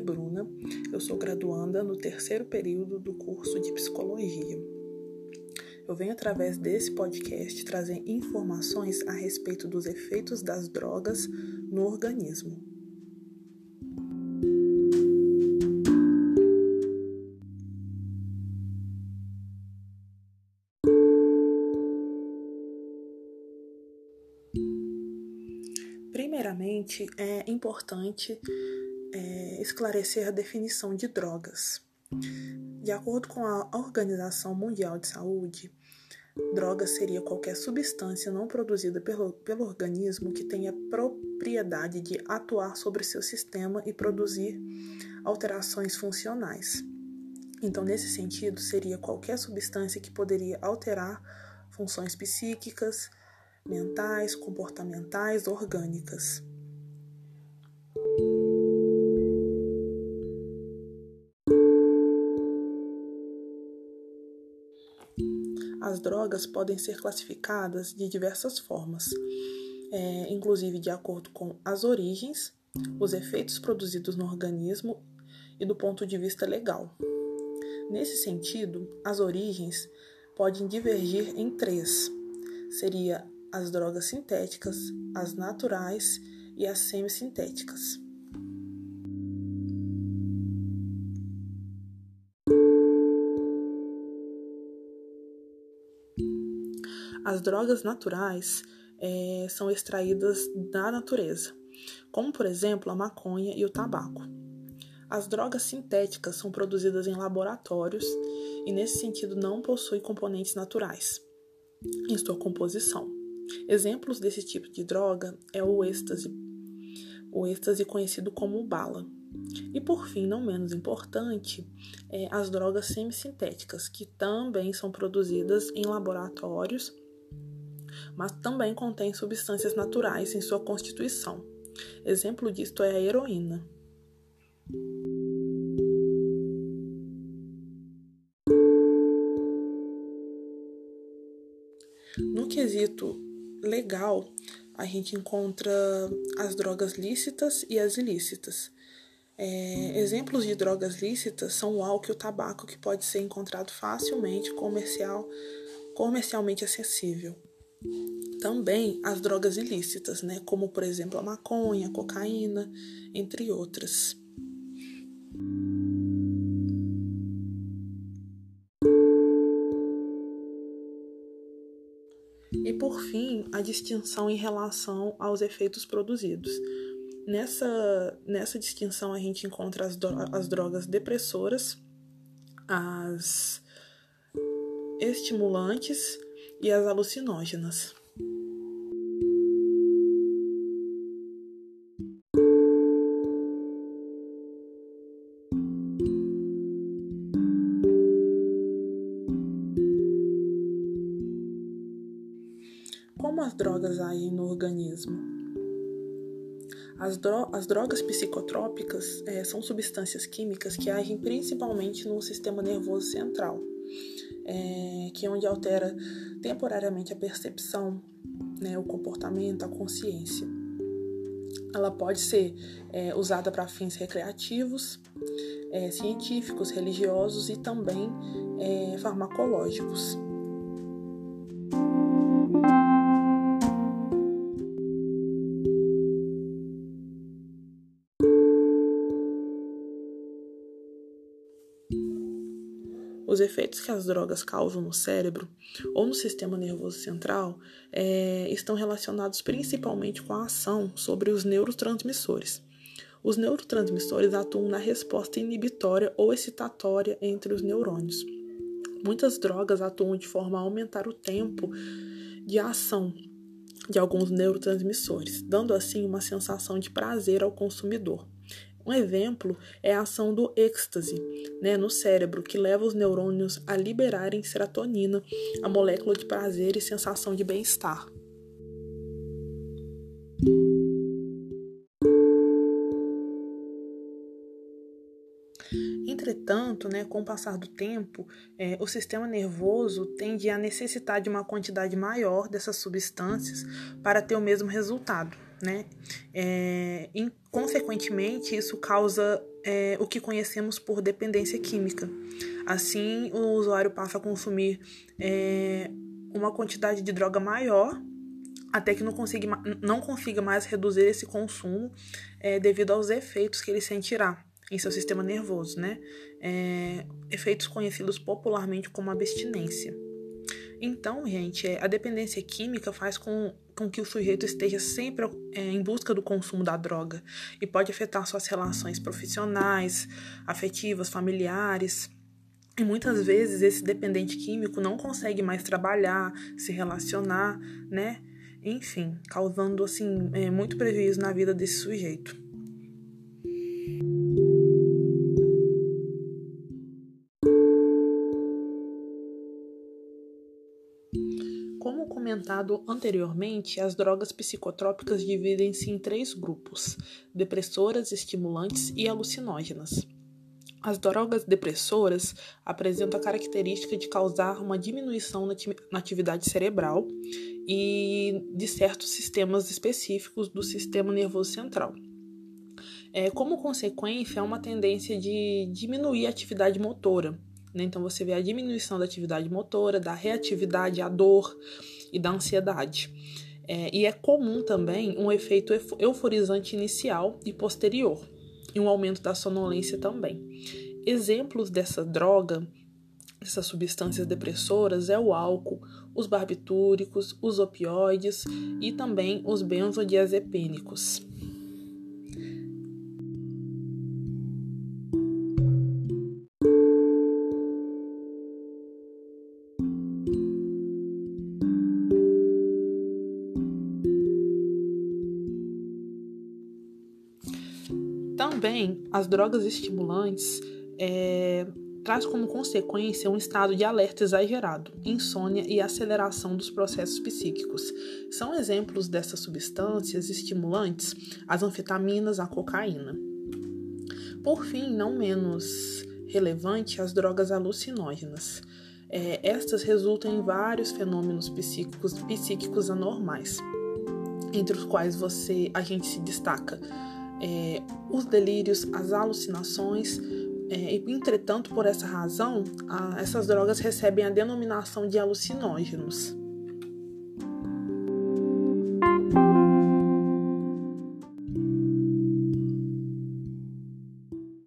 é Bruna, eu sou graduanda no terceiro período do curso de Psicologia. Eu venho através desse podcast trazer informações a respeito dos efeitos das drogas no organismo. Primeiramente, é importante é, esclarecer a definição de drogas. De acordo com a Organização Mundial de Saúde, droga seria qualquer substância não produzida pelo, pelo organismo que tenha propriedade de atuar sobre seu sistema e produzir alterações funcionais. Então, nesse sentido, seria qualquer substância que poderia alterar funções psíquicas, mentais, comportamentais, orgânicas. As drogas podem ser classificadas de diversas formas, é, inclusive de acordo com as origens, os efeitos produzidos no organismo e do ponto de vista legal. Nesse sentido, as origens podem divergir em três: seria as drogas sintéticas, as naturais e as semissintéticas. As drogas naturais é, são extraídas da natureza, como por exemplo a maconha e o tabaco. As drogas sintéticas são produzidas em laboratórios e, nesse sentido, não possuem componentes naturais em sua composição. Exemplos desse tipo de droga é o êxtase, o êxtase conhecido como bala. E por fim, não menos importante, é as drogas semissintéticas, que também são produzidas em laboratórios, mas também contêm substâncias naturais em sua constituição. Exemplo disto é a heroína. No quesito legal, a gente encontra as drogas lícitas e as ilícitas. É, exemplos de drogas lícitas são o álcool e o tabaco, que pode ser encontrado facilmente, comercial, comercialmente acessível. Também as drogas ilícitas, né, como por exemplo a maconha, a cocaína, entre outras. E por fim, a distinção em relação aos efeitos produzidos. Nessa, nessa distinção, a gente encontra as, as drogas depressoras, as estimulantes e as alucinógenas. Como as drogas agem no organismo? As, dro as drogas psicotrópicas é, são substâncias químicas que agem principalmente no sistema nervoso central, é, que é onde altera temporariamente a percepção, né, o comportamento, a consciência. Ela pode ser é, usada para fins recreativos, é, científicos, religiosos e também é, farmacológicos. Os efeitos que as drogas causam no cérebro ou no sistema nervoso central é, estão relacionados principalmente com a ação sobre os neurotransmissores. Os neurotransmissores atuam na resposta inibitória ou excitatória entre os neurônios. Muitas drogas atuam de forma a aumentar o tempo de ação de alguns neurotransmissores, dando assim uma sensação de prazer ao consumidor. Um exemplo é a ação do êxtase né, no cérebro, que leva os neurônios a liberarem serotonina, a molécula de prazer e sensação de bem-estar. Entretanto, né, com o passar do tempo, é, o sistema nervoso tende a necessitar de uma quantidade maior dessas substâncias para ter o mesmo resultado. Né? É, e, consequentemente, isso causa é, o que conhecemos por dependência química. Assim, o usuário passa a consumir é, uma quantidade de droga maior até que não consiga, não consiga mais reduzir esse consumo é, devido aos efeitos que ele sentirá em seu sistema nervoso, né? É, efeitos conhecidos popularmente como abstinência. Então, gente, é, a dependência química faz com, com que o sujeito esteja sempre é, em busca do consumo da droga e pode afetar suas relações profissionais, afetivas, familiares. E muitas vezes esse dependente químico não consegue mais trabalhar, se relacionar, né? Enfim, causando assim é, muito prejuízo na vida desse sujeito. Comentado anteriormente, as drogas psicotrópicas dividem-se em três grupos: depressoras, estimulantes e alucinógenas. As drogas depressoras apresentam a característica de causar uma diminuição na atividade cerebral e de certos sistemas específicos do sistema nervoso central. É, como consequência, há uma tendência de diminuir a atividade motora. Né? Então, você vê a diminuição da atividade motora, da reatividade à dor e da ansiedade. É, e é comum também um efeito euforizante inicial e posterior e um aumento da sonolência também. Exemplos dessa droga, dessas substâncias depressoras, é o álcool, os barbitúricos, os opioides e também os benzodiazepínicos. Também as drogas estimulantes é, traz como consequência um estado de alerta exagerado, insônia e aceleração dos processos psíquicos. São exemplos dessas substâncias estimulantes as anfetaminas, a cocaína. Por fim, não menos relevante, as drogas alucinógenas. É, estas resultam em vários fenômenos psíquicos, psíquicos anormais, entre os quais você a gente se destaca é, os delírios, as alucinações. É, entretanto, por essa razão, a, essas drogas recebem a denominação de alucinógenos.